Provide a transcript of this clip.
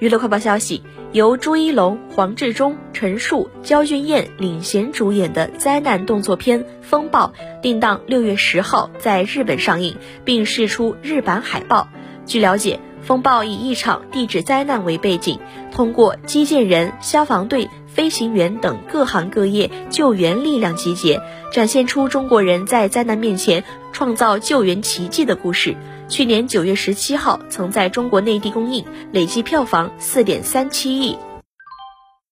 娱乐快报消息，由朱一龙、黄志忠、陈数、焦俊艳领衔主演的灾难动作片《风暴》定档六月十号在日本上映，并释出日版海报。据了解，《风暴》以一场地质灾难为背景，通过基建人、消防队、飞行员等各行各业救援力量集结，展现出中国人在灾难面前创造救援奇迹的故事。去年九月十七号曾在中国内地公映，累计票房四点三七亿。